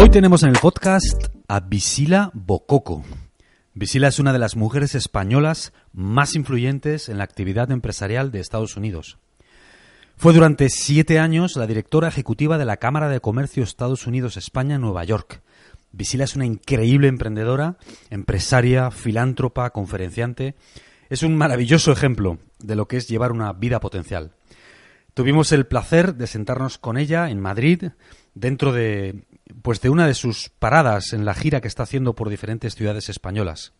Hoy tenemos en el podcast a Visila Bococo. Visila es una de las mujeres españolas más influyentes en la actividad empresarial de Estados Unidos. Fue durante siete años la directora ejecutiva de la Cámara de Comercio Estados Unidos-España en Nueva York. Visila es una increíble emprendedora, empresaria, filántropa, conferenciante. Es un maravilloso ejemplo de lo que es llevar una vida potencial. Tuvimos el placer de sentarnos con ella en Madrid, dentro de pues de una de sus paradas en la gira que está haciendo por diferentes ciudades españolas.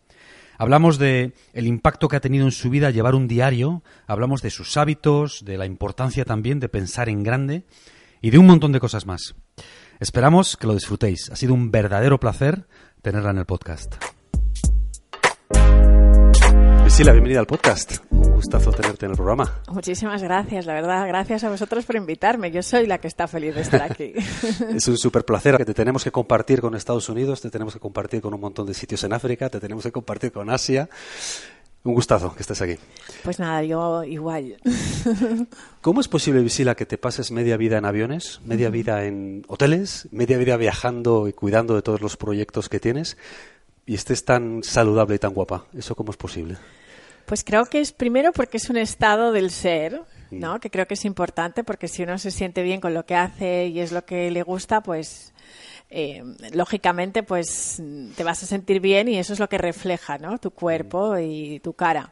Hablamos de el impacto que ha tenido en su vida llevar un diario, hablamos de sus hábitos, de la importancia también de pensar en grande y de un montón de cosas más. Esperamos que lo disfrutéis. Ha sido un verdadero placer tenerla en el podcast. Priscila, bienvenida al podcast. Un gustazo tenerte en el programa. Muchísimas gracias, la verdad. Gracias a vosotros por invitarme. Yo soy la que está feliz de estar aquí. es un súper placer que te tenemos que compartir con Estados Unidos, te tenemos que compartir con un montón de sitios en África, te tenemos que compartir con Asia. Un gustazo que estés aquí. Pues nada, yo igual. ¿Cómo es posible, Visila, que te pases media vida en aviones, media vida en hoteles, media vida viajando y cuidando de todos los proyectos que tienes y estés tan saludable y tan guapa? ¿Eso cómo es posible? Pues creo que es primero porque es un estado del ser, ¿no? Que creo que es importante porque si uno se siente bien con lo que hace y es lo que le gusta, pues eh, lógicamente pues te vas a sentir bien y eso es lo que refleja, ¿no? Tu cuerpo y tu cara.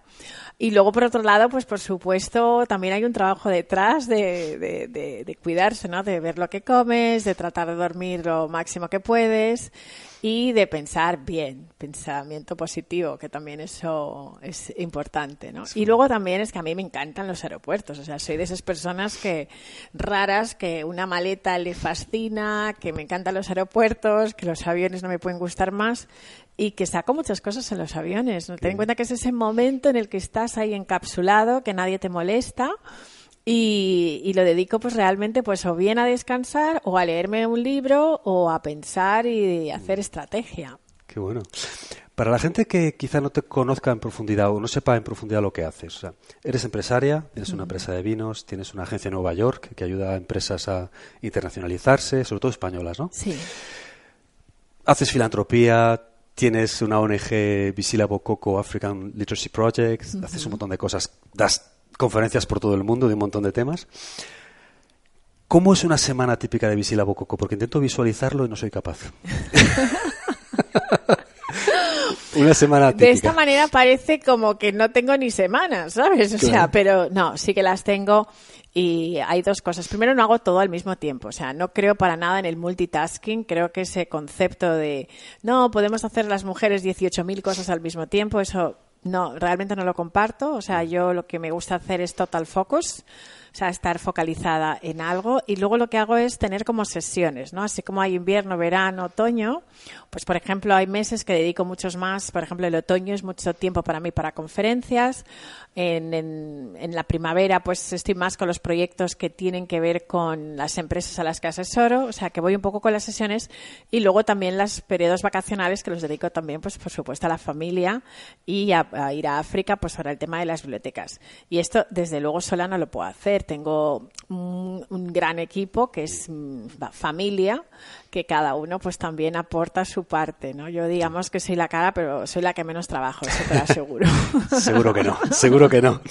Y luego, por otro lado, pues por supuesto, también hay un trabajo detrás de, de, de, cuidarse, ¿no? De ver lo que comes, de tratar de dormir lo máximo que puedes y de pensar bien, pensamiento positivo, que también eso es importante, ¿no? Y luego también es que a mí me encantan los aeropuertos, o sea, soy de esas personas que raras que una maleta le fascina, que me encantan los aeropuertos, que los aviones no me pueden gustar más y que saco muchas cosas en los aviones. ¿no? Ten en cuenta que es ese momento en el que estás ahí encapsulado, que nadie te molesta. Y, lo dedico pues realmente pues o bien a descansar o a leerme un libro o a pensar y hacer mm. estrategia. Qué bueno. Para la gente que quizá no te conozca en profundidad o no sepa en profundidad lo que haces, o sea, eres empresaria, tienes una empresa de vinos, tienes una agencia en Nueva York que ayuda a empresas a internacionalizarse, sobre todo españolas, ¿no? Sí. Haces filantropía, tienes una ONG Visila Bococo African Literacy Project, haces un montón de cosas, das conferencias por todo el mundo de un montón de temas. ¿Cómo es una semana típica de Visila Bococo? Porque intento visualizarlo y no soy capaz. una semana típica. De esta manera parece como que no tengo ni semanas, ¿sabes? O sea, pero no, sí que las tengo y hay dos cosas. Primero, no hago todo al mismo tiempo. O sea, no creo para nada en el multitasking. Creo que ese concepto de, no, podemos hacer las mujeres 18.000 cosas al mismo tiempo, eso no, realmente no lo comparto. O sea, yo lo que me gusta hacer es total focus o sea, estar focalizada en algo. Y luego lo que hago es tener como sesiones, ¿no? Así como hay invierno, verano, otoño, pues por ejemplo hay meses que dedico muchos más, por ejemplo el otoño es mucho tiempo para mí para conferencias, en, en, la primavera pues estoy más con los proyectos que tienen que ver con las empresas a las que asesoro, o sea que voy un poco con las sesiones y luego también los periodos vacacionales que los dedico también pues por supuesto a la familia y a, a ir a África pues para el tema de las bibliotecas. Y esto desde luego sola no lo puedo hacer tengo un, gran equipo que es mm, familia, que cada uno pues también aporta su parte, ¿no? Yo digamos que soy la cara, pero soy la que menos trabajo, eso te lo aseguro. seguro que no, seguro que no.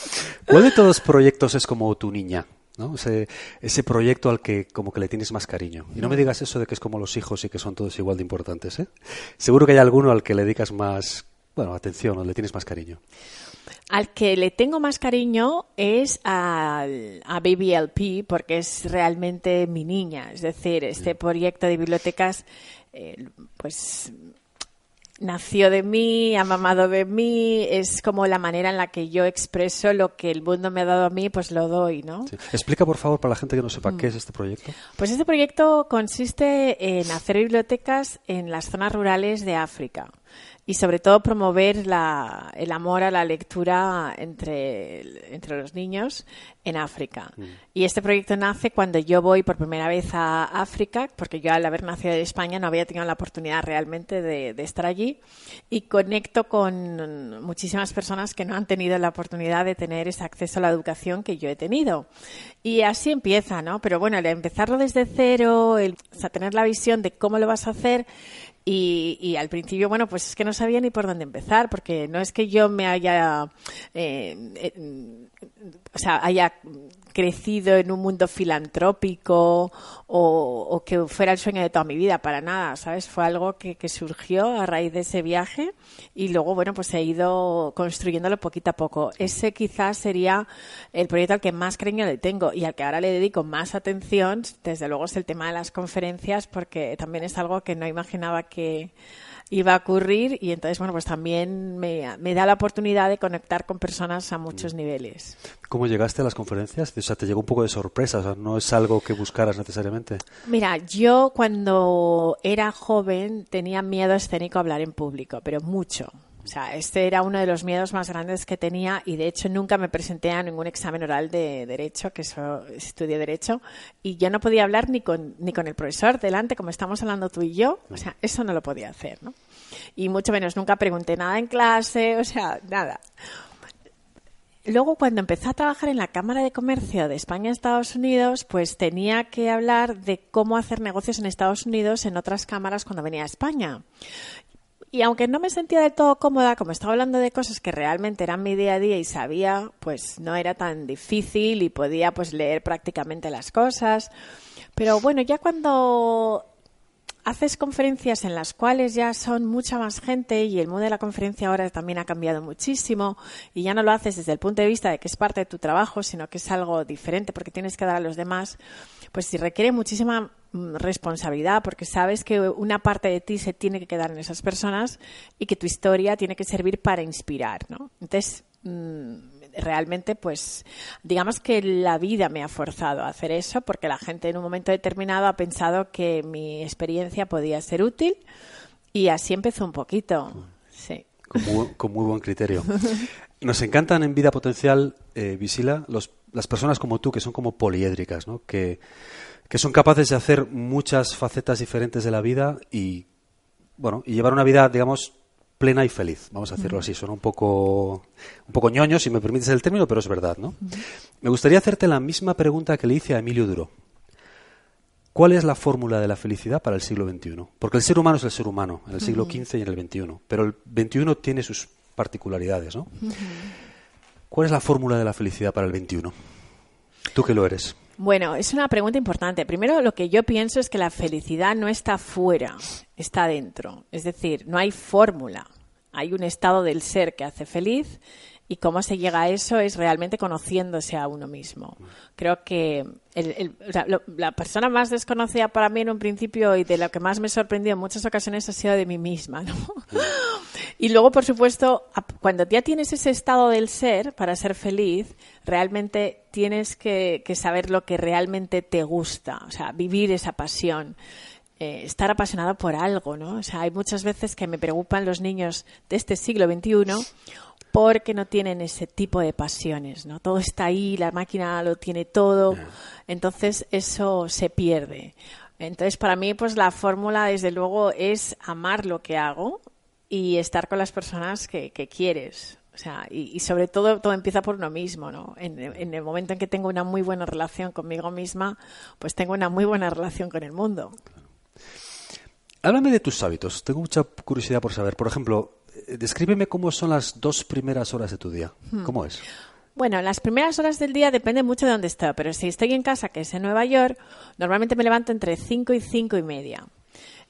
¿Cuál de todos los proyectos es como tu niña? ¿no? Ese, ese proyecto al que como que le tienes más cariño. Y no me digas eso de que es como los hijos y que son todos igual de importantes, ¿eh? Seguro que hay alguno al que le dedicas más, bueno, atención o le tienes más cariño. Al que le tengo más cariño es a, a BBLP porque es realmente mi niña. Es decir, este proyecto de bibliotecas, eh, pues nació de mí, ha mamado de mí, es como la manera en la que yo expreso lo que el mundo me ha dado a mí, pues lo doy, ¿no? Explica, por favor, para la gente que no sepa, ¿qué mm. es este proyecto? Pues este proyecto consiste en hacer bibliotecas en las zonas rurales de África y sobre todo promover la, el amor a la lectura entre, entre los niños en África. Mm. Y este proyecto nace cuando yo voy por primera vez a África, porque yo al haber nacido en España no había tenido la oportunidad realmente de, de, estar allí, y conecto con muchísimas personas que no han tenido la oportunidad de tener ese acceso a la educación que yo he tenido. Y así empieza, ¿no? Pero bueno, el empezarlo desde cero, el, o sea, tener la visión de cómo lo vas a hacer, y, al principio, bueno, pues es que no sabía ni por dónde empezar, porque no es que yo me haya, eh, eh, o sea, haya crecido en un mundo filantrópico o, que fuera el sueño de toda mi vida, para nada, ¿sabes? Fue algo que, surgió a raíz de ese viaje y luego, bueno, pues he ido construyéndolo poquito a poco. Ese quizás sería el proyecto al que más cariño le tengo y al que ahora le dedico más atención, desde luego es el tema de las conferencias, porque también es algo que no imaginaba que iba a ocurrir y entonces, bueno, pues también me, da la oportunidad de conectar con personas a muchos niveles. ¿Cómo llegaste a las conferencias? O sea, te llegó un poco de sorpresa, o sea, no es algo que buscaras necesariamente. Mira, yo cuando era joven tenía miedo escénico a hablar en público, pero mucho. O sea, este era uno de los miedos más grandes que tenía y de hecho nunca me presenté a ningún examen oral de derecho, que eso estudié derecho, y yo no podía hablar ni con, ni con el profesor delante, como estamos hablando tú y yo. O sea, eso no lo podía hacer, ¿no? Y mucho menos nunca pregunté nada en clase, o sea, nada. Luego, cuando empecé a trabajar en la Cámara de Comercio de España y Estados Unidos, pues tenía que hablar de cómo hacer negocios en Estados Unidos en otras cámaras cuando venía a España. Y aunque no me sentía del todo cómoda, como estaba hablando de cosas que realmente eran mi día a día y sabía, pues no era tan difícil y podía pues leer prácticamente las cosas. Pero bueno, ya cuando haces conferencias en las cuales ya son mucha más gente y el mundo de la conferencia ahora también ha cambiado muchísimo y ya no lo haces desde el punto de vista de que es parte de tu trabajo, sino que es algo diferente porque tienes que dar a los demás, pues si requiere muchísima Mm, responsabilidad porque sabes que una parte de ti se tiene que quedar en esas personas y que tu historia tiene que servir para inspirar, ¿no? Entonces, mm, realmente, pues, digamos que la vida me ha forzado a hacer eso porque la gente en un momento determinado ha pensado que mi experiencia podía ser útil y así empezó un poquito. Con muy, buen criterio. Nos encantan en Vida Potencial, eh, Visila, los, las personas como tú que son como poliédricas, ¿no? Que que son capaces de hacer muchas facetas diferentes de la vida y, bueno, y llevar una vida, digamos, plena y feliz, vamos a decirlo así. Son un poco, un poco ñoño, si me permites el término, pero es verdad, ¿no? Me gustaría hacerte la misma pregunta que le hice a Emilio Duro. ¿Cuál es la fórmula de la felicidad para el siglo XXI? Porque el ser humano es el ser humano, en el siglo XV y en el XXI, pero el XXI tiene sus particularidades, ¿no? ¿Cuál es la fórmula de la felicidad para el XXI? Tú que lo eres. Bueno, es una pregunta importante. Primero, lo que yo pienso es que la felicidad no está fuera, está dentro. Es decir, no hay fórmula. Hay un estado del ser que hace feliz y cómo se llega a eso es realmente conociéndose a uno mismo. Creo que la persona más desconocida para mí en un principio y de lo que más me sorprendió en muchas ocasiones ha sido de mí misma. ¿no? y luego, por supuesto, cuando ya tienes ese estado del ser para ser feliz, realmente tienes que, saber lo que realmente te gusta, o sea, vivir esa pasión. Eh, estar apasionado por algo, ¿no? O sea, hay muchas veces que me preocupan los niños de este siglo XXI porque no tienen ese tipo de pasiones, ¿no? Todo está ahí, la máquina lo tiene todo, entonces eso se pierde. Entonces, para mí, pues la fórmula, desde luego, es amar lo que hago y estar con las personas que, quieres. O sea, y, sobre todo, todo empieza por uno mismo, ¿no? En, en, el momento en que tengo una muy buena relación conmigo misma, pues tengo una muy buena relación con el mundo. Háblame de tus hábitos. Tengo mucha curiosidad por saber. Por ejemplo, descríbeme cómo son las dos primeras horas de tu día. Hmm. ¿Cómo es? Bueno, las primeras horas del día depende mucho de dónde estoy, pero si estoy en casa, que es en Nueva York, normalmente me levanto entre 5 y 5 y media.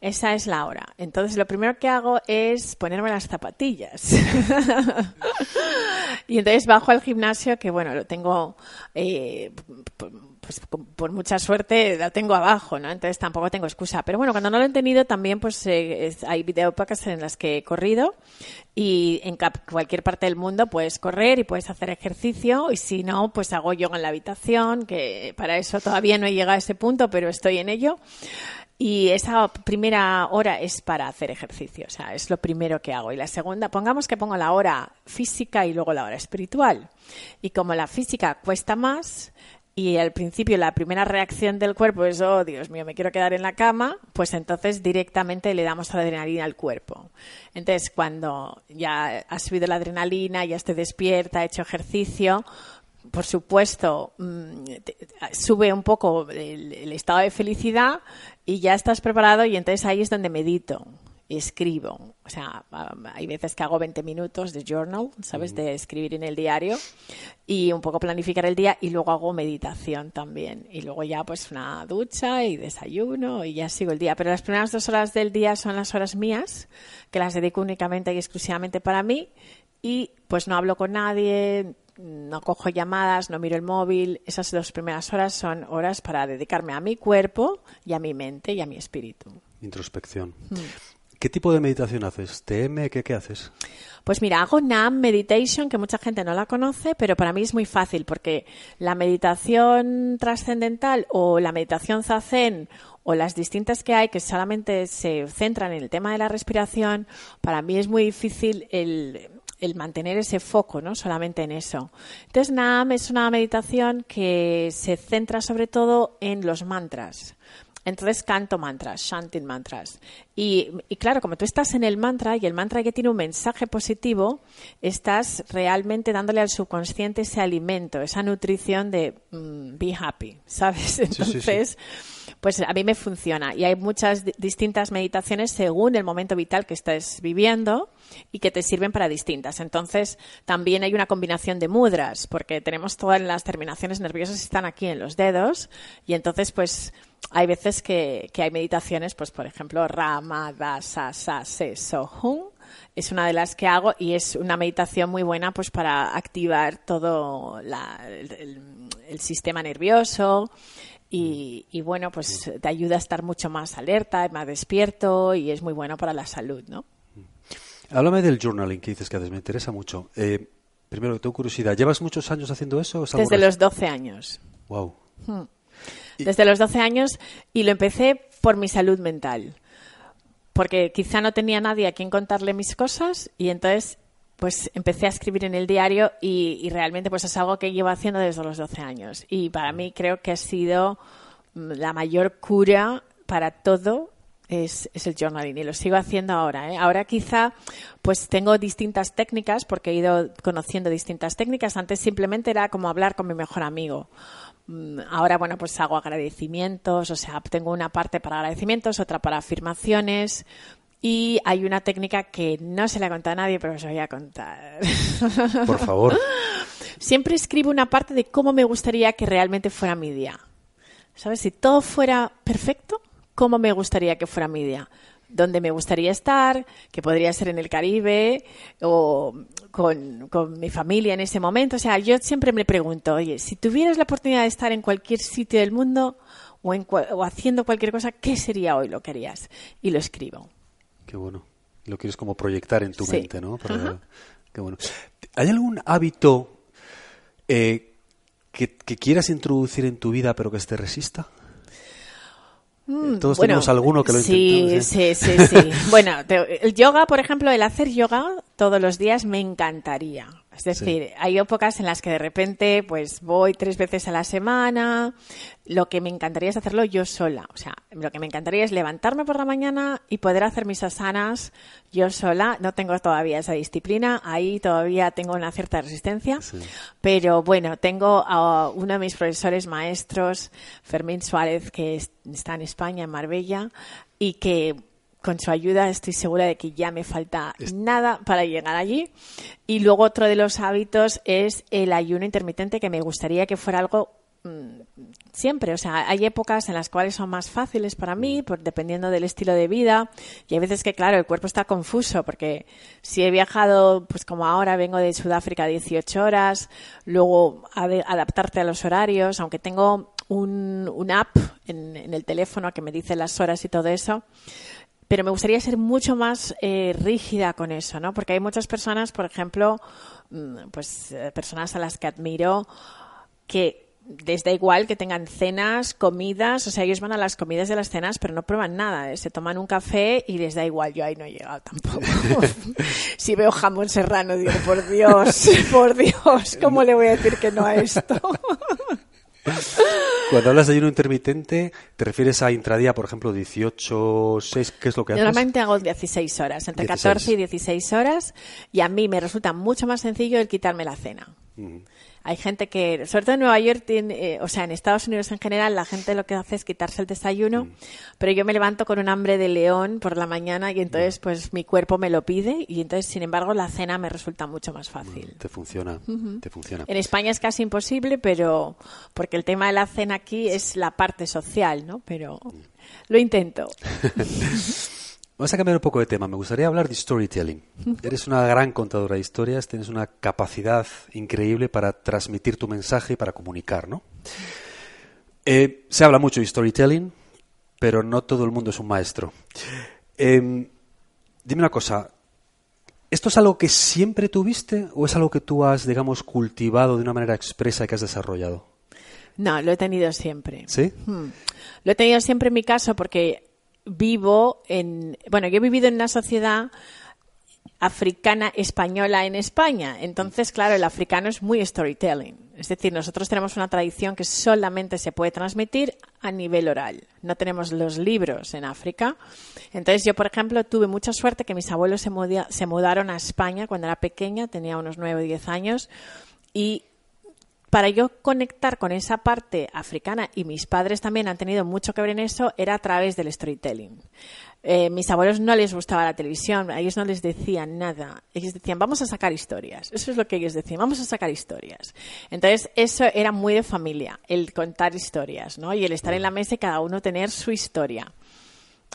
Esa es la hora. Entonces, lo primero que hago es ponerme las zapatillas. y entonces bajo al gimnasio, que bueno, lo tengo eh, pues por mucha suerte la tengo abajo, ¿no? Entonces tampoco tengo excusa. Pero bueno, cuando no lo he tenido también pues eh, hay videopacas en las que he corrido y en cualquier parte del mundo puedes correr y puedes hacer ejercicio y si no, pues hago yoga en la habitación, que para eso todavía no he llegado a ese punto, pero estoy en ello. Y esa primera hora es para hacer ejercicio, o sea, es lo primero que hago. Y la segunda, pongamos que pongo la hora física y luego la hora espiritual. Y como la física cuesta más, y al principio la primera reacción del cuerpo es, oh, Dios mío, me quiero quedar en la cama, pues entonces directamente le damos adrenalina al cuerpo. Entonces, cuando ya ha subido la adrenalina, ya estoy despierta, he hecho ejercicio, por supuesto, mm, sube un poco el, estado de felicidad y ya estás preparado y entonces ahí es donde medito y escribo. O sea, hay veces que hago 20 minutos de journal, ¿sabes? De escribir en el diario y un poco planificar el día y luego hago meditación también. Y luego ya pues una ducha y desayuno y ya sigo el día. Pero las primeras dos horas del día son las horas mías, que las dedico únicamente y exclusivamente para mí y pues no hablo con nadie, no cojo llamadas, no miro el móvil. Esas dos primeras horas son horas para dedicarme a mi cuerpo y a mi mente y a mi espíritu. Introspección. Hmm. ¿Qué tipo de meditación haces? ¿TM? ¿Qué, qué haces? Pues mira, hago NAM Meditation, que mucha gente no la conoce, pero para mí es muy fácil porque la meditación trascendental o la meditación zazen o las distintas que hay que solamente se centran en el tema de la respiración, para mí es muy difícil el, el mantener ese foco, ¿no? Solamente en eso. Entonces, NAM es una meditación que se centra sobre todo en los mantras. Entonces canto mantras, chanting mantras. Y, claro, como tú estás en el mantra y el mantra que tiene un mensaje positivo, estás realmente dándole al subconsciente ese alimento, esa nutrición de mm, be happy, ¿sabes? Entonces, pues a mí me funciona. Y hay muchas distintas meditaciones según el momento vital que estés viviendo y que te sirven para distintas. Entonces, también hay una combinación de mudras, porque tenemos todas las terminaciones nerviosas están aquí en los dedos y entonces, pues, hay veces que, hay meditaciones, pues por ejemplo, Rama, Dasa, Sa, Se, So, Hum, es una de las que hago y es una meditación muy buena pues para activar todo el, sistema nervioso y, y, bueno, pues te ayuda a estar mucho más alerta, más despierto y es muy bueno para la salud, ¿no? Háblame del journaling que dices que haces, me interesa mucho. Eh, primero, tengo curiosidad, ¿llevas muchos años haciendo eso? Desde los 12 años. Wow. Hmm. Desde los 12 años y lo empecé por mi salud mental. Porque quizá no tenía nadie a quien contarle mis cosas y entonces pues empecé a escribir en el diario y, realmente pues es algo que llevo haciendo desde los 12 años. Y para mí creo que ha sido mm, la mayor cura para todo es, es, el journaling y lo sigo haciendo ahora. ¿eh? Ahora quizá pues tengo distintas técnicas porque he ido conociendo distintas técnicas. Antes simplemente era como hablar con mi mejor amigo. Mm, ahora, bueno, pues hago agradecimientos, o sea, tengo una parte para agradecimientos, otra para afirmaciones, y hay una técnica que no se la contado a nadie, pero os voy a contar. Por favor. Siempre escribo una parte de cómo me gustaría que realmente fuera mi día. ¿Sabes? Si todo fuera perfecto, cómo me gustaría que fuera mi día. Dónde me gustaría estar, que podría ser en el Caribe o con, mi familia en ese momento. O sea, yo siempre me pregunto, oye, si tuvieras la oportunidad de estar en cualquier sitio del mundo o, en, o haciendo cualquier cosa, ¿qué sería hoy lo que harías? Y lo escribo. Qué bueno. Lo quieres como proyectar en tu mente, ¿no? Qué bueno. ¿Hay algún hábito eh, que, que quieras introducir en tu vida pero que te resista? Mm, Todos tenemos alguno que lo sí, Sí, sí, sí. bueno, el yoga, por ejemplo, el hacer yoga todos los días me encantaría. Es decir, hay épocas en las que de repente pues voy tres veces a la semana. Lo que me encantaría es hacerlo yo sola. O sea, lo que me encantaría es levantarme por la mañana y poder hacer mis asanas yo sola. No tengo todavía esa disciplina. Ahí todavía tengo una cierta resistencia. Pero bueno, tengo a uno de mis profesores maestros, Fermín Suárez, que está en España, en Marbella, y que con su ayuda estoy segura de que ya me falta nada para llegar allí. Y luego otro de los hábitos es el ayuno intermitente, que me gustaría que fuera algo mm, siempre. O sea, hay épocas en las cuales son más fáciles para mí, por, dependiendo del estilo de vida. Y hay veces que, claro, el cuerpo está confuso, porque si he viajado, pues como ahora vengo de Sudáfrica 18 horas, luego adaptarte a los horarios, aunque tengo un, un app en, en el teléfono que me dice las horas y todo eso pero me gustaría ser mucho más eh, rígida con eso, ¿no? Porque hay muchas personas, por ejemplo, mm, pues eh, personas a las que admiro que les da igual que tengan cenas, comidas, o sea, ellos van a las comidas de las cenas, pero no prueban nada, ¿eh? se toman un café y les da igual, yo ahí no he llegado tampoco. si veo jamón serrano, digo, por Dios, por Dios, ¿cómo le voy a decir que no a esto? Cuando hablas de ayuno intermitente, ¿te refieres a intradía, por ejemplo, 18, 6? ¿Qué es lo que haces? Normalmente hago 16 horas, entre 14 y 16 horas, y a mí me resulta mucho más sencillo el quitarme la cena. Hay gente que, sobre todo en Nueva York, tiene, eh, o sea, en Estados Unidos en general, la gente lo que hace es quitarse el desayuno, mm. pero yo me levanto con un hambre de león por la mañana y entonces, mm. pues mi cuerpo me lo pide y entonces, sin embargo, la cena me resulta mucho más fácil. Te funciona, te funciona. En España es casi imposible, pero porque el tema de la cena aquí es la parte social, ¿no? Pero lo intento. Vamos a cambiar un poco de tema. Me gustaría hablar de storytelling. Eres una gran contadora de historias, tienes una capacidad increíble para transmitir tu mensaje y para comunicar, ¿no? Eh, se habla mucho de storytelling, pero no todo el mundo es un maestro. Em, dime una cosa, ¿esto es algo que siempre tuviste o es algo que tú has, digamos, cultivado de una manera expresa y que has desarrollado? No, lo he tenido siempre. ¿Sí? Hmm. Lo he tenido siempre en mi caso porque vivo en, bueno, yo he vivido en una sociedad africana española en España. Entonces, claro, el africano es muy storytelling. Es decir, nosotros tenemos una tradición que solamente se puede transmitir a nivel oral. No tenemos los libros en África. Entonces, yo, por ejemplo, tuve mucha suerte que mis abuelos se, mudaron a España cuando era pequeña, tenía unos nueve o diez años, y para yo conectar con esa parte africana, y mis padres también han tenido mucho que ver en eso, era a través del storytelling. Eh, mis abuelos no les gustaba la televisión, a ellos no les decían nada. Ellos decían, vamos a sacar historias. Eso es lo que ellos decían, vamos a sacar historias. Entonces, eso era muy de familia, el contar historias, ¿no? Y el estar en la mesa y cada uno tener su historia.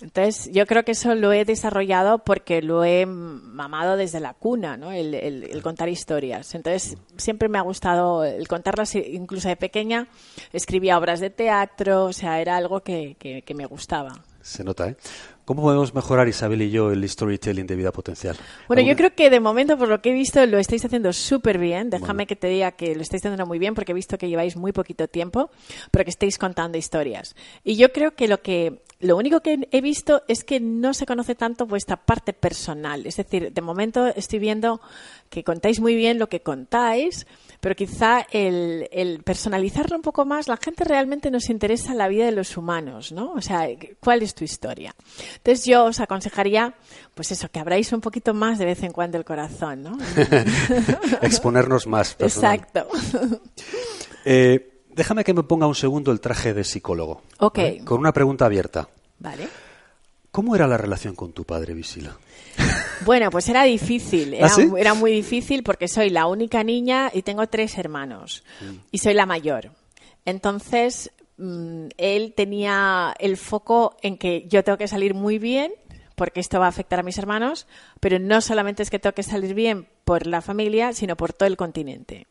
Entonces, yo creo que eso lo he desarrollado porque lo he mamado desde la cuna, ¿no? El, contar historias. Entonces, siempre me ha gustado el contarlas, incluso de pequeña. Escribía obras de teatro, o sea, era algo que, que me gustaba. Se nota, ¿eh? ¿Cómo podemos mejorar, Isabel y yo, el storytelling de vida potencial? Bueno, yo creo que de momento, por lo que he visto, lo estáis haciendo súper bien. Déjame que te diga que lo estáis haciendo muy bien porque he visto que lleváis muy poquito tiempo, pero que estáis contando historias. Y yo creo que lo que lo único que he visto es que no se conoce tanto vuestra parte personal. Es decir, de momento estoy viendo que contáis muy bien lo que contáis, pero quizá el, el, personalizarlo un poco más, la gente realmente nos interesa la vida de los humanos, ¿no? O sea, ¿cuál es tu historia? Entonces yo os aconsejaría, pues eso, que abráis un poquito más de vez en cuando el corazón, ¿no? Exponernos más. Exacto. Eh, déjame que me ponga un segundo el traje de psicólogo. Ok. Con una pregunta abierta. Vale. ¿Cómo era la relación con tu padre, Visila? Bueno, pues era difícil, ¿Ah, era, muy difícil porque soy la única niña y tengo tres hermanos mm. y soy la mayor. Entonces, mm, él tenía el foco en que yo tengo que salir muy bien porque esto va a afectar a mis hermanos, pero no solamente es que tengo que salir bien por la familia, sino por todo el continente.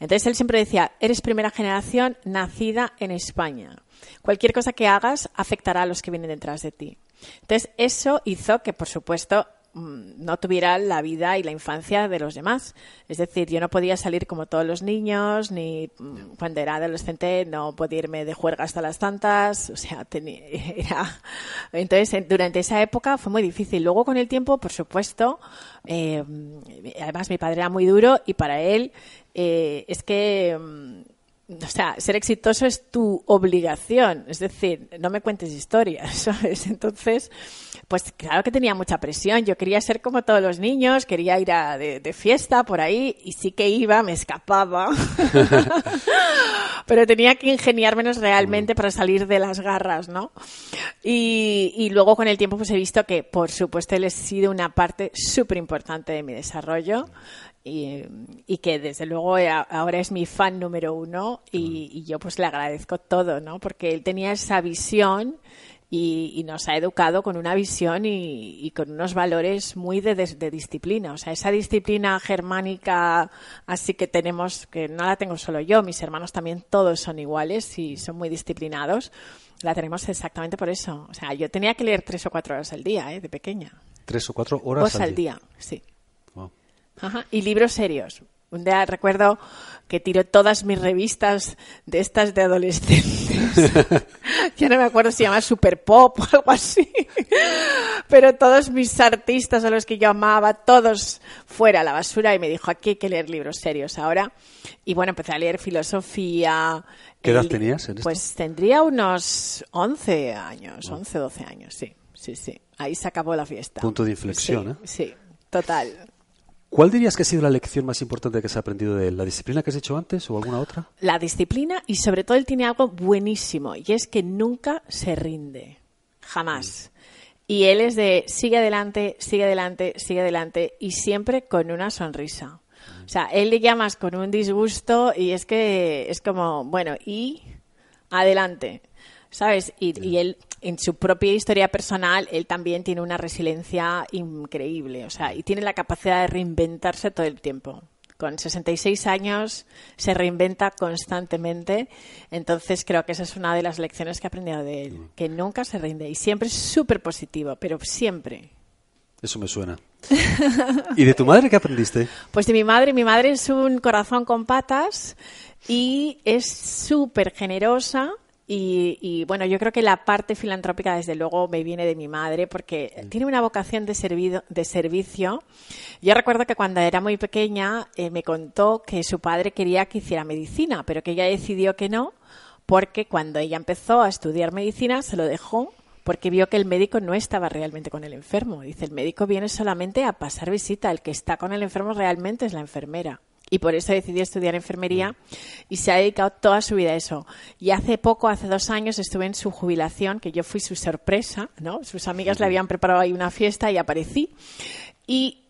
Entonces él siempre decía, eres primera generación nacida en España. Cualquier cosa que hagas afectará a los que vienen detrás de ti. Entonces eso hizo que, por supuesto, Mm, no tuviera la vida y la infancia de los demás. Es decir, yo no podía salir como todos los niños, ni mm, cuando era adolescente no podía irme de juerga hasta las tantas, o sea, tenía. Entonces, durante esa época fue muy difícil. Luego, con el tiempo, por supuesto, eh, además mi padre era muy duro y para él eh, es que mm, o sea, ser exitoso es tu obligación, es decir, no me cuentes historias, ¿sabes? Entonces, pues claro que tenía mucha presión, yo quería ser como todos los niños, quería ir a de, fiesta por ahí y sí que iba, me escapaba, pero tenía que ingeniármenos realmente para salir de las garras, ¿no? Y, y luego con el tiempo pues he visto que, por supuesto, él ha sido una parte súper importante de mi desarrollo y, que desde luego eh, ahora es mi fan número uno y, yo pues le agradezco todo, ¿no? Porque él tenía esa visión y, nos ha educado con una visión y, con unos valores muy de, de, disciplina. O sea, esa disciplina germánica así que tenemos, que no la tengo solo yo, mis hermanos también todos son iguales y son muy disciplinados. La tenemos exactamente por eso. O sea, yo tenía que leer tres o cuatro horas al día, ¿eh? De pequeña. ¿Tres o cuatro horas al, día? Sí. Y libros serios. Un día recuerdo que tiró todas mis revistas de estas de adolescentes. ya no me acuerdo si se llama Super Pop o algo así. Pero todos mis artistas a los que yo amaba, todos fuera a la basura y me dijo, aquí hay que leer libros serios ahora. Y bueno, empecé a leer filosofía. ¿Qué edad tenías en Pues tendría unos 11 años, 11, 12 años, sí. Sí, sí. Ahí se acabó la fiesta. Punto de inflexión, ¿eh? Sí, total. ¿Cuál dirías que ha sido la lección más importante que has aprendido de él? ¿La disciplina que has dicho antes o alguna otra? La disciplina y sobre todo él tiene algo buenísimo y es que nunca se rinde. Jamás. Y él es de sigue adelante, sigue adelante, sigue adelante y siempre con una sonrisa. O sea, él le llamas con un disgusto y es que es como, bueno, y adelante. ¿Sabes? Y, él, en su propia historia personal, él también tiene una resiliencia increíble. O sea, y tiene la capacidad de reinventarse todo el tiempo. Con 66 años se reinventa constantemente. Entonces creo que esa es una de las lecciones que he aprendido de él. Que nunca se rinde. Y siempre es súper positivo, pero siempre. Eso me suena. ¿Y de tu madre qué aprendiste? Pues de mi madre. Mi madre es un corazón con patas y es súper generosa y, bueno, yo creo que la parte filantrópica, desde luego, me viene de mi madre porque tiene una vocación de, servido, de servicio. Yo recuerdo que cuando era muy pequeña eh, me contó que su padre quería que hiciera medicina, pero que ella decidió que no, porque cuando ella empezó a estudiar medicina se lo dejó porque vio que el médico no estaba realmente con el enfermo. Dice, el médico viene solamente a pasar visita, el que está con el enfermo realmente es la enfermera y por eso decidió estudiar enfermería mm. y se ha dedicado toda su vida a eso. Y hace poco, hace dos años, estuve en su jubilación, que yo fui su sorpresa, ¿no? Sus amigas le habían preparado ahí una fiesta y aparecí. Y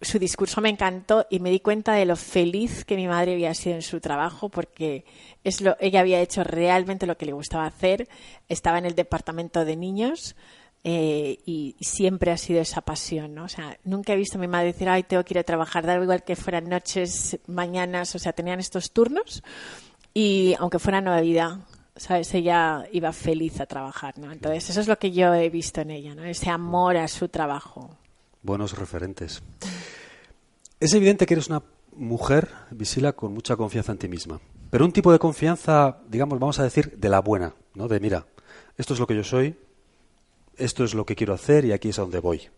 su discurso me encantó y me di cuenta de lo feliz que mi madre había sido en su trabajo porque es lo, ella había hecho realmente lo que le gustaba hacer. Estaba en el departamento de niños eh, y, siempre ha sido esa pasión. O sea, nunca he visto a mi madre decir, ay, tengo que ir a trabajar, da igual que fueran noches, mañanas, o sea, tenían estos turnos y aunque fuera nueva vida, ¿sabes? Ella iba feliz a trabajar, ¿no? Entonces, eso es lo que yo he visto en ella, ¿no? Ese amor a su trabajo. Buenos referentes. Es evidente que eres una mujer, Visila, con mucha confianza en ti misma. Pero un tipo de confianza, digamos, vamos a decir, de la buena, ¿no? De mira, esto es lo que yo soy, esto es lo que quiero hacer y aquí es a donde voy.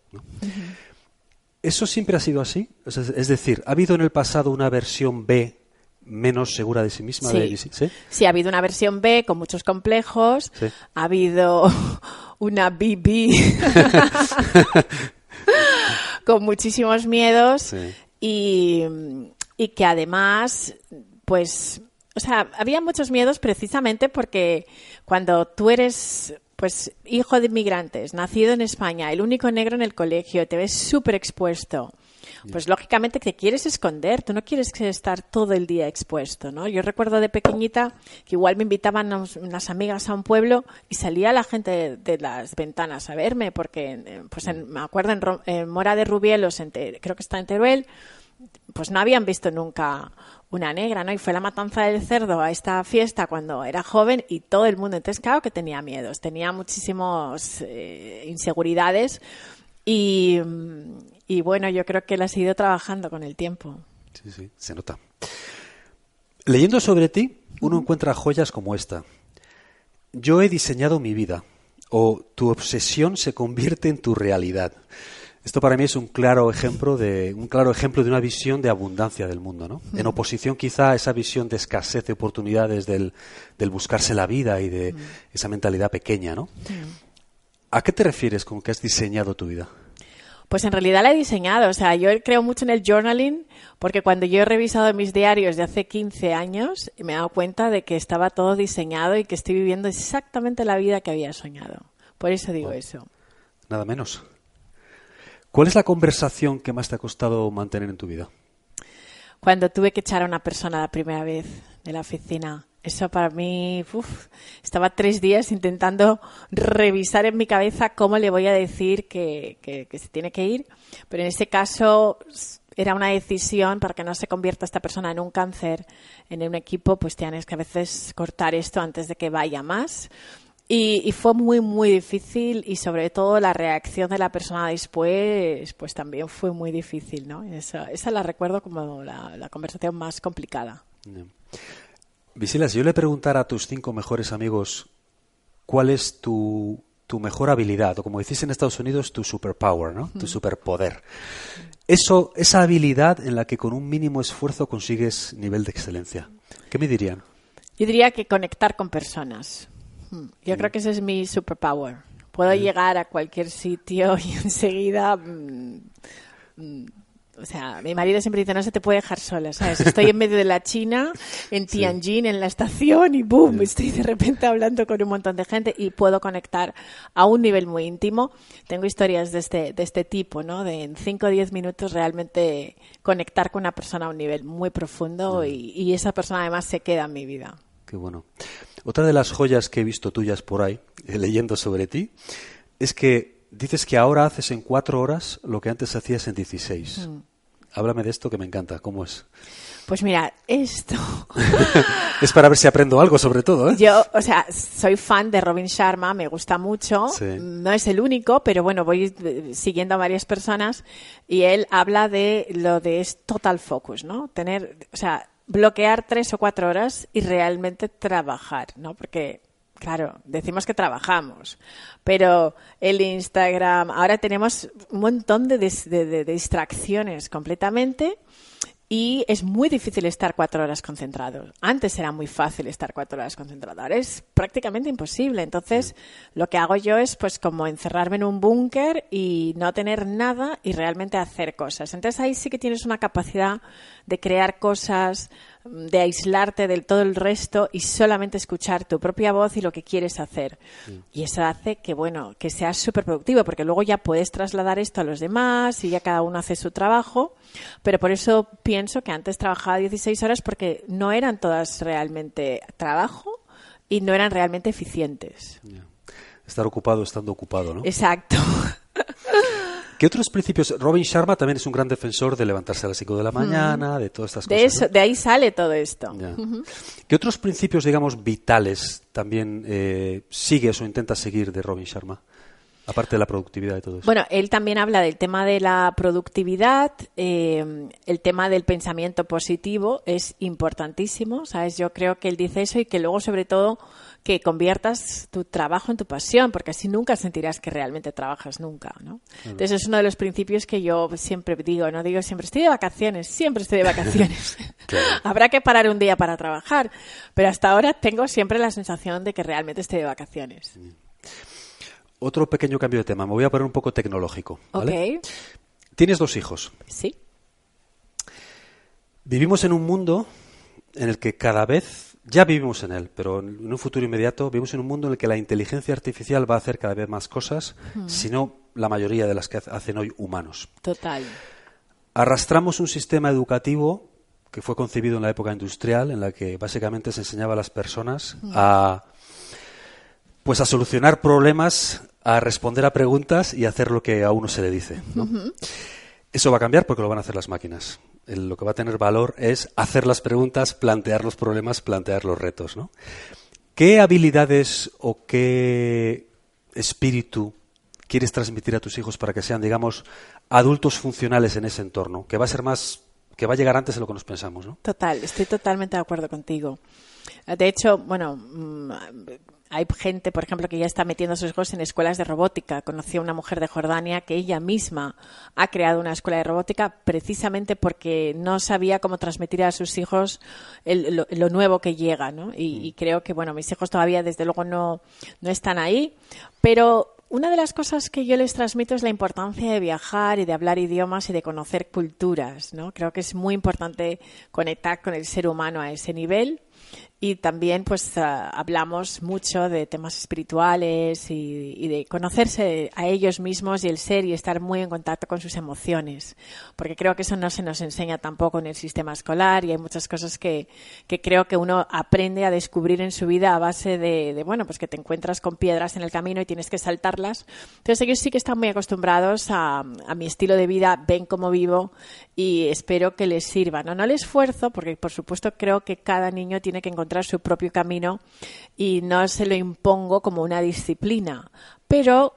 ¿Eso siempre ha sido así? Es decir, ¿ha habido en el pasado una versión B menos segura de sí misma? Sí, ¿sí? ha habido una versión B con muchos complejos, ha habido una BB con muchísimos miedos y, y que además, pues, o sea, había muchos miedos precisamente porque cuando tú eres pues hijo de inmigrantes, nacido en España, el único negro en el colegio, te ves súper expuesto. Pues lógicamente te quieres esconder, tú no quieres estar todo el día expuesto, ¿no? Yo recuerdo de pequeñita que igual me invitaban unas amigas a un pueblo y salía la gente de, las ventanas a verme, porque eh, pues me acuerdo en, Mora de Rubielos, creo que está en Teruel, pues no habían visto nunca una negra, ¿no? Y fue la matanza del cerdo a esta fiesta cuando era joven y todo el mundo, entonces claro que tenía miedos, tenía muchísimas eh, inseguridades y, y, bueno, yo creo que él ha ido trabajando con el tiempo. Sí, sí, se nota. Leyendo sobre ti, uno encuentra joyas como esta. Yo he diseñado mi vida o tu obsesión se convierte en tu realidad. Esto para mí es un claro ejemplo de un claro ejemplo de una visión de abundancia del mundo, ¿no? En oposición quizá a esa visión de escasez de oportunidades del, buscarse la vida y de esa mentalidad pequeña, ¿no? ¿A qué te refieres con que has diseñado tu vida? Pues en realidad la he diseñado. O sea, yo creo mucho en el journaling porque cuando yo he revisado mis diarios de hace 15 años me he dado cuenta de que estaba todo diseñado y que estoy viviendo exactamente la vida que había soñado. Por eso digo eso. Nada menos. ¿Cuál es la conversación que más te ha costado mantener en tu vida? Cuando tuve que echar a una persona la primera vez de la oficina. Eso para mí, uf, estaba tres días intentando revisar en mi cabeza cómo le voy a decir que, que, se tiene que ir. Pero en este caso era una decisión para que no se convierta esta persona en un cáncer en un equipo, pues tienes que a veces cortar esto antes de que vaya más. Y, fue muy, muy difícil y sobre todo la reacción de la persona después, pues también fue muy difícil, ¿no? Esa, esa la recuerdo como la, conversación más complicada. Visilas, si yo le preguntara a tus cinco mejores amigos cuál es tu, tu mejor habilidad, o como decís en Estados Unidos, tu superpower, ¿no? Tu superpoder. Eso, esa habilidad en la que con un mínimo esfuerzo consigues nivel de excelencia. ¿Qué me dirían? Yo diría que conectar con personas. Yo creo que ese es mi superpower. Puedo llegar a cualquier sitio y enseguida, mm, mm, o sea, mi marido siempre dice, no se te puede dejar sola, ¿sabes? Estoy en medio de la China, en Tianjin, en la estación, y boom, estoy de repente hablando con un montón de gente y puedo conectar a un nivel muy íntimo. Tengo historias de este, de este tipo, ¿no? De en 5 o 10 minutos realmente conectar con una persona a un nivel muy profundo y, y esa persona además se queda en mi vida. Qué bueno. Otra de las joyas que he visto tuyas por ahí, eh, leyendo sobre ti, es que dices que ahora haces en cuatro horas lo que antes hacías en 16. Mm. Háblame de esto que me encanta. ¿Cómo es? Pues mira, esto. es para ver si aprendo algo, sobre todo. ¿eh? Yo, o sea, soy fan de Robin Sharma, me gusta mucho. No es el único, pero bueno, voy eh, siguiendo a varias personas y él habla de lo de es total focus, ¿no? Tener, o sea, bloquear tres o cuatro horas y realmente trabajar, ¿no? Porque Claro, decimos que trabajamos, pero el Instagram, ahora tenemos un montón de, distracciones completamente y es muy difícil estar cuatro horas concentrado. Antes era muy fácil estar cuatro horas concentrado, ahora es prácticamente imposible. Entonces, lo que hago yo es pues como encerrarme en un búnker y no tener nada y realmente hacer cosas. Entonces ahí sí que tienes una capacidad de crear cosas, de aislarte del todo el resto y solamente escuchar tu propia voz y lo que quieres hacer. Y eso hace que, bueno, que seas súper productivo, porque luego ya puedes trasladar esto a los demás y ya cada uno hace su trabajo. Pero por eso pienso que antes trabajaba 16 horas porque no eran todas realmente trabajo y no eran realmente eficientes. Estar ocupado estando ocupado, ¿no? Exacto. ¿Qué otros principios? Robin Sharma también es un gran defensor de levantarse a las 5 de la mañana, de todas estas de cosas. Eso, De ahí sale todo esto. ¿Qué otros principios, digamos, vitales también eh, sigues o intentas seguir de Robin Sharma? Aparte de la productividad y todo eso. Bueno, él también habla del tema de la productividad, eh, el tema del pensamiento positivo es importantísimo, ¿sabes? Yo creo que él dice eso y que luego, sobre todo, que conviertas tu trabajo en tu pasión, porque así nunca sentirás que realmente trabajas nunca, ¿no? Entonces es uno de los principios que yo siempre digo, no digo siempre estoy de vacaciones, siempre estoy de vacaciones. Habrá que parar un día para trabajar, pero hasta ahora tengo siempre la sensación de que realmente estoy de vacaciones. Otro pequeño cambio de tema, me voy a poner un poco tecnológico. ¿vale? Tienes dos hijos. Sí. Vivimos en un mundo en el que cada vez ya vivimos en él, pero en un futuro inmediato vivimos en un mundo en el que la inteligencia artificial va a hacer cada vez más cosas, si no la mayoría de las que hacen hoy humanos. Total. Arrastramos un sistema educativo que fue concebido en la época industrial, en la que básicamente se enseñaba a las personas a pues a solucionar problemas, a responder a preguntas y a hacer lo que a uno se le dice. Eso va a cambiar porque lo van a hacer las máquinas lo que va a tener valor es hacer las preguntas, plantear los problemas, plantear los retos. ¿no? ¿Qué habilidades o qué espíritu quieres transmitir a tus hijos para que sean, digamos, adultos funcionales en ese entorno? Que va a ser más, que va a llegar antes de lo que nos pensamos, ¿no? Total, estoy totalmente de acuerdo contigo. De hecho, bueno, mm, hay gente, por ejemplo, que ya está metiendo a sus hijos en escuelas de robótica. Conocí a una mujer de Jordania que ella misma ha creado una escuela de robótica precisamente porque no sabía cómo transmitir a sus hijos lo, nuevo que llega, ¿no? Y, creo que, bueno, mis hijos todavía, desde luego, no, no están ahí, pero una de las cosas que yo les transmito es la importancia de viajar y de hablar idiomas y de conocer culturas, ¿no? Creo que es muy importante conectar con el ser humano a ese nivel y también pues ah, hablamos mucho de temas espirituales y, de conocerse a ellos mismos y el ser y estar muy en contacto con sus emociones. Porque creo que eso no se nos enseña tampoco en el sistema escolar y hay muchas cosas que, que creo que uno aprende a descubrir en su vida a base de, de, bueno pues que te encuentras con piedras en el camino y tienes que saltarlas. Entonces ellos sí que están muy acostumbrados a, a mi estilo de vida ven cómo vivo y espero que les sirva no no el esfuerzo porque por supuesto creo que cada niño tiene que encontrar su propio camino y no se lo impongo como una disciplina, pero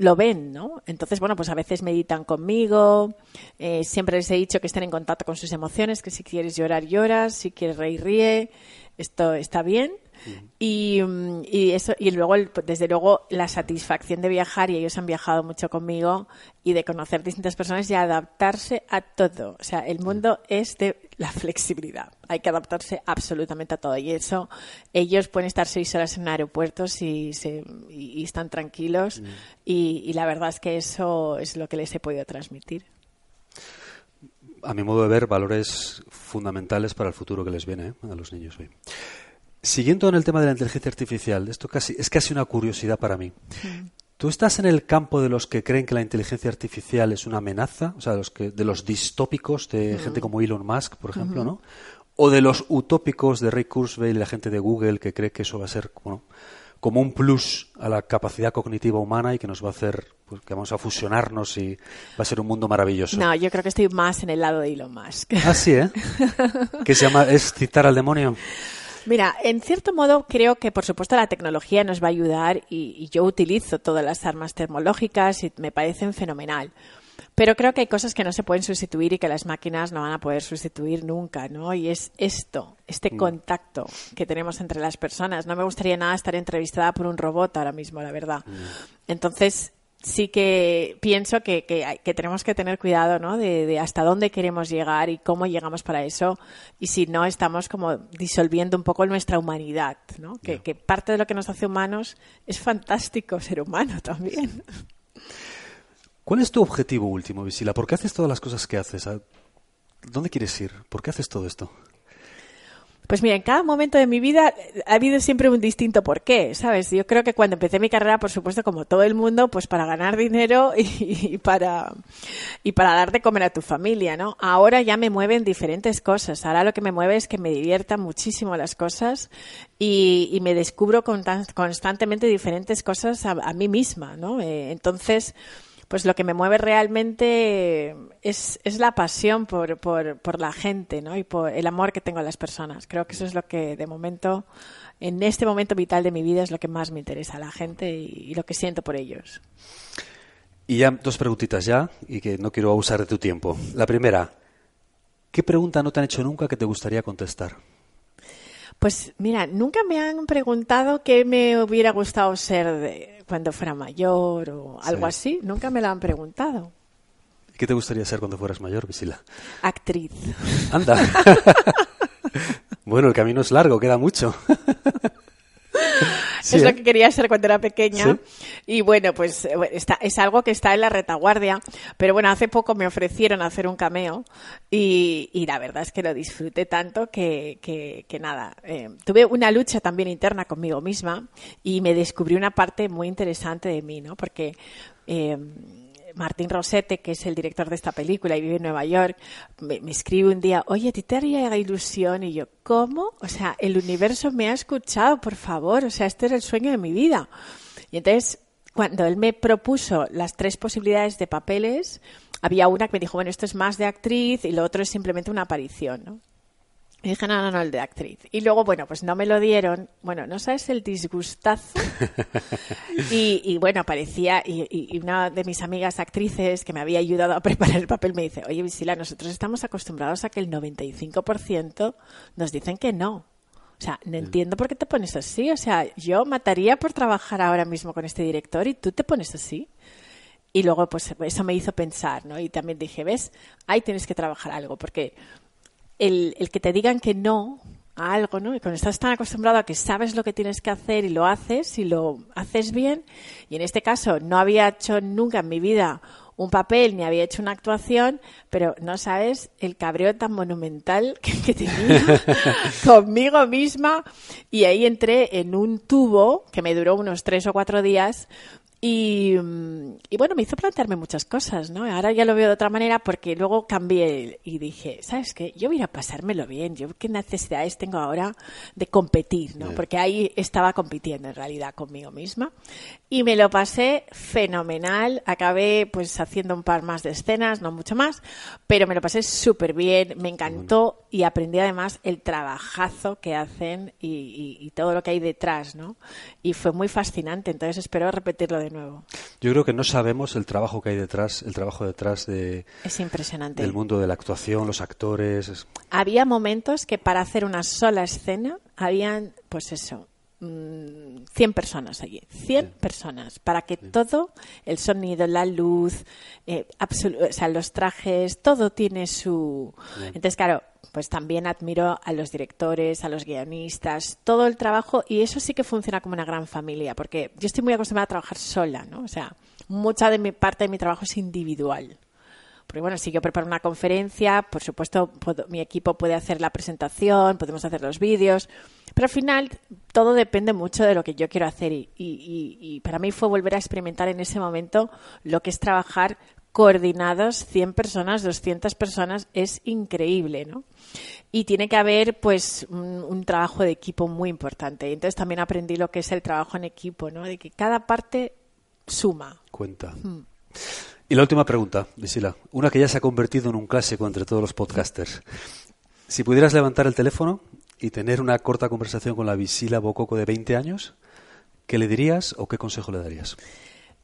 lo ven, ¿no? Entonces, bueno, pues a veces meditan conmigo, eh, siempre les he dicho que estén en contacto con sus emociones, que si quieres llorar, lloras, si quieres reír, ríe, esto está bien. Y, y, eso y luego desde luego la satisfacción de viajar y ellos han viajado mucho conmigo y de conocer distintas personas y adaptarse a todo o sea el mundo es de la flexibilidad hay que adaptarse absolutamente a todo y eso ellos pueden estar seis horas en aeropuertos y, se, y, están tranquilos y, y la verdad es que eso es lo que les he podido transmitir a mi modo de ver, valores fundamentales para el futuro que les viene ¿eh? a los niños hoy. Siguiendo en el tema de la inteligencia artificial, esto casi, es casi una curiosidad para mí. ¿Tú estás en el campo de los que creen que la inteligencia artificial es una amenaza? O sea, de los, que, de los distópicos de gente como Elon Musk, por ejemplo, ¿no? O de los utópicos de Ray Kurzweil y la gente de Google que cree que eso va a ser como un plus a la capacidad cognitiva humana y que nos va a hacer, pues, que vamos a fusionarnos y va a ser un mundo maravilloso. No, yo creo que estoy más en el lado de Elon Musk. Ah, sí, ¿eh? ¿Qué se llama? ¿Es citar al demonio? Mira, en cierto modo creo que por supuesto la tecnología nos va a ayudar y, yo utilizo todas las armas termológicas y me parecen fenomenal. Pero creo que hay cosas que no se pueden sustituir y que las máquinas no van a poder sustituir nunca, ¿no? Y es esto, este mm. contacto que tenemos entre las personas. No me gustaría nada estar entrevistada por un robot ahora mismo, la verdad. Mm. Entonces, sí que pienso que, que, tenemos que tener cuidado ¿no? De, hasta dónde queremos llegar y cómo llegamos para eso y si no estamos como disolviendo un poco nuestra humanidad, ¿no? Que, que parte de lo que nos hace humanos es fantástico ser humano también. ¿Cuál es tu objetivo último, Visila? ¿Por qué haces todas las cosas que haces? ¿Dónde quieres ir? ¿Por qué haces todo esto? Pues mira, en cada momento de mi vida ha habido siempre un distinto porqué, ¿sabes? Yo creo que cuando empecé mi carrera, por supuesto, como todo el mundo, pues para ganar dinero y, para y para dar de comer a tu familia, ¿no? Ahora ya me mueven diferentes cosas. Ahora lo que me mueve es que me diviertan muchísimo las cosas y, me descubro constantemente diferentes cosas a, mí misma, ¿no? Eh, entonces pues lo que me mueve realmente es, es la pasión por, por, por, la gente ¿no? y por el amor que tengo a las personas. Creo que eso es lo que de momento, en este momento vital de mi vida, es lo que más me interesa, a la gente y, lo que siento por ellos. Y ya dos preguntitas ya, y que no quiero abusar de tu tiempo. La primera, ¿qué pregunta no te han hecho nunca que te gustaría contestar? Pues mira, nunca me han preguntado qué me hubiera gustado ser de, cuando fuera mayor o algo así. Nunca me lo han preguntado. ¿Qué te gustaría ser cuando fueras mayor, Visila? Actriz. Anda. bueno, el camino es largo, queda mucho. es lo ¿eh? que quería ser cuando era pequeña. Y bueno, pues está, es algo que está en la retaguardia. Pero bueno, hace poco me ofrecieron hacer un cameo y, y la verdad es que lo disfruté tanto que, que, nada. Eh, tuve una lucha también interna conmigo misma y me descubrí una parte muy interesante de mí, ¿no? Porque. Eh, Martín Rosete, que es el director de esta película y vive en Nueva York, me, escribe un día, oye, ¿a ti te haría ilusión? Y yo, ¿cómo? O sea, el universo me ha escuchado, por favor. O sea, este era el sueño de mi vida. Y entonces, cuando él me propuso las tres posibilidades de papeles, había una que me dijo, bueno, esto es más de actriz y lo otro es simplemente una aparición, ¿no? Y dije, no, no, no, el de actriz. Y luego, bueno, pues no me lo dieron. Bueno, no sabes el disgustazo. y, bueno, aparecía, y, una de mis amigas actrices que me había ayudado a preparar el papel me dice, oye, Visila, nosotros estamos acostumbrados a que el 95% nos dicen que no. O sea, no entiendo por qué te pones así. O sea, yo mataría por trabajar ahora mismo con este director y tú te pones así. Y luego, pues eso me hizo pensar, ¿no? Y también dije, ¿ves? Ahí tienes que trabajar algo, porque el, el, que te digan que no a algo, ¿no? Y cuando estás tan acostumbrado a que sabes lo que tienes que hacer y lo haces y lo haces bien, y en este caso no había hecho nunca en mi vida un papel ni había hecho una actuación, pero no sabes el cabreo tan monumental que, que tenía conmigo misma y ahí entré en un tubo que me duró unos tres o cuatro días y, y, bueno, me hizo plantearme muchas cosas, ¿no? Ahora ya lo veo de otra manera porque luego cambié y dije, ¿sabes qué? Yo voy a pasármelo bien. Yo qué necesidades tengo ahora de competir, ¿no? Porque ahí estaba compitiendo en realidad conmigo misma. Y me lo pasé fenomenal. Acabé pues haciendo un par más de escenas, no mucho más, pero me lo pasé súper bien. Me encantó y aprendí además el trabajazo que hacen y, y, y todo lo que hay detrás, ¿no? Y fue muy fascinante. Entonces espero repetirlo de nuevo. Yo creo que no sabemos el trabajo que hay detrás, el trabajo detrás de es impresionante. del mundo de la actuación, los actores. Había momentos que para hacer una sola escena habían, pues eso, 100 mm, personas allí, 100 personas, para que todo, el sonido, la luz, eh, o sea, los trajes, todo tiene su... Entonces, claro, pues también admiro a los directores, a los guionistas, todo el trabajo y eso sí que funciona como una gran familia, porque yo estoy muy acostumbrada a trabajar sola, ¿no? O sea, mucha de mi parte de mi trabajo es individual Porque bueno, si yo preparo una conferencia, por supuesto, mi equipo puede hacer la presentación, podemos hacer los vídeos, pero al final todo depende mucho de lo que yo quiero hacer y, y para mí fue volver a experimentar en ese momento lo que es trabajar coordinados 100 personas, 200 personas, es increíble, ¿no? Y tiene que haber, pues, un, trabajo de equipo muy importante. Y entonces también aprendí lo que es el trabajo en equipo, ¿no? De que cada parte suma. Cuenta. Mm. Y la última pregunta, Visila. Una que ya se ha convertido en un clásico entre todos los podcasters. Si pudieras levantar el teléfono y tener una corta conversación con la Visila Bococo de 20 años, ¿qué le dirías o qué consejo le darías?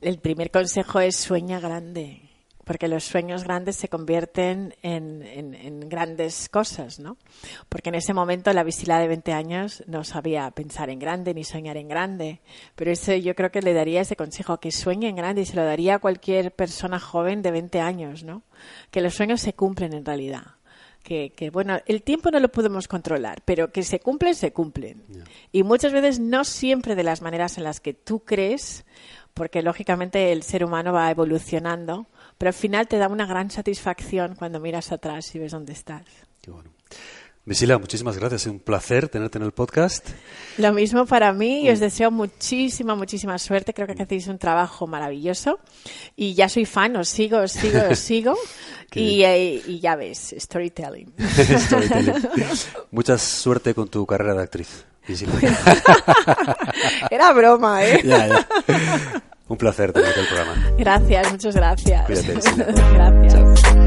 El primer consejo es sueña grande porque los sueños grandes se convierten en, grandes cosas, ¿no? Porque en ese momento la Visila de 20 años no sabía pensar en grande ni soñar en grande, pero eso yo creo que le daría ese consejo, que sueñe en grande y se lo daría a cualquier persona joven de 20 años, ¿no? Que los sueños se cumplen en realidad. Que, bueno, el tiempo no lo podemos controlar, pero que se cumplen, se cumplen. Y muchas veces no siempre de las maneras en las que tú crees, porque lógicamente el ser humano va evolucionando, pero al final te da una gran satisfacción cuando miras atrás y ves dónde estás. Qué bueno. Visila, muchísimas gracias. Es un placer tenerte en el podcast. Lo mismo para mí y os deseo muchísima, muchísima suerte. Creo que hacéis un trabajo maravilloso. Y ya soy fan, os sigo, os sigo, os sigo. Eh, y, ya ves, storytelling. storytelling. Mucha suerte con tu carrera de actriz. Visila. Era broma, ¿eh? Ya, ya. Un placer tenerte el programa. Gracias, muchas gracias. Cuídate. gracias.